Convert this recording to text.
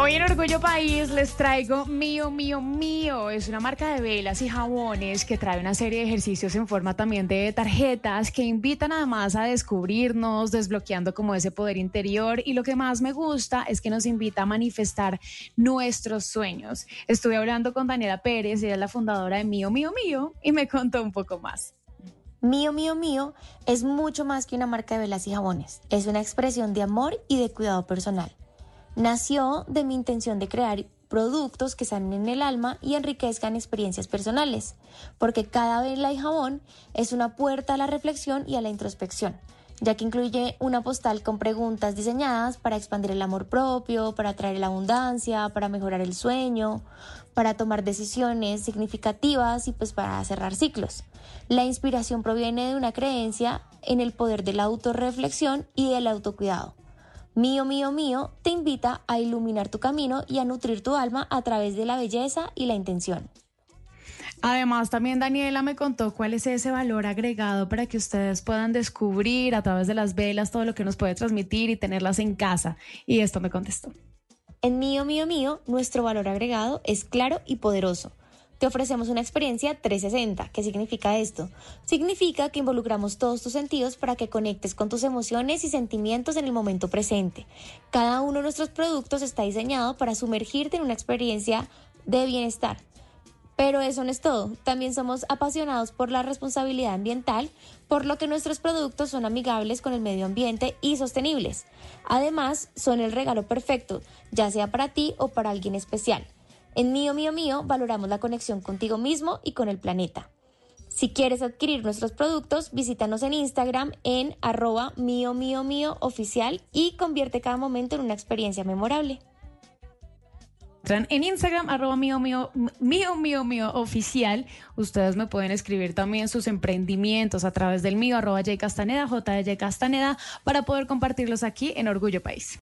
Hoy en Orgullo País les traigo Mío, Mío, Mío. Es una marca de velas y jabones que trae una serie de ejercicios en forma también de tarjetas que invitan además a descubrirnos, desbloqueando como ese poder interior. Y lo que más me gusta es que nos invita a manifestar nuestros sueños. Estuve hablando con Daniela Pérez, ella es la fundadora de Mío, Mío, Mío, y me contó un poco más. Mío, mío, mío es mucho más que una marca de velas y jabones. Es una expresión de amor y de cuidado personal nació de mi intención de crear productos que sanen el alma y enriquezcan experiencias personales, porque cada vela y jabón es una puerta a la reflexión y a la introspección, ya que incluye una postal con preguntas diseñadas para expandir el amor propio, para atraer la abundancia, para mejorar el sueño, para tomar decisiones significativas y pues para cerrar ciclos. La inspiración proviene de una creencia en el poder de la autorreflexión y del autocuidado Mío, mío, mío te invita a iluminar tu camino y a nutrir tu alma a través de la belleza y la intención. Además, también Daniela me contó cuál es ese valor agregado para que ustedes puedan descubrir a través de las velas todo lo que nos puede transmitir y tenerlas en casa. Y esto me contestó. En mío, mío, mío, nuestro valor agregado es claro y poderoso te ofrecemos una experiencia 360. ¿Qué significa esto? Significa que involucramos todos tus sentidos para que conectes con tus emociones y sentimientos en el momento presente. Cada uno de nuestros productos está diseñado para sumergirte en una experiencia de bienestar. Pero eso no es todo. También somos apasionados por la responsabilidad ambiental, por lo que nuestros productos son amigables con el medio ambiente y sostenibles. Además, son el regalo perfecto, ya sea para ti o para alguien especial. En Mío Mío Mío valoramos la conexión contigo mismo y con el planeta. Si quieres adquirir nuestros productos, visítanos en Instagram en arroba mío mío mío oficial y convierte cada momento en una experiencia memorable. En Instagram, arroba mío, mío, mío, mío, oficial. Ustedes me pueden escribir también sus emprendimientos a través del mío, arroba J Castaneda, J Castaneda, para poder compartirlos aquí en Orgullo País.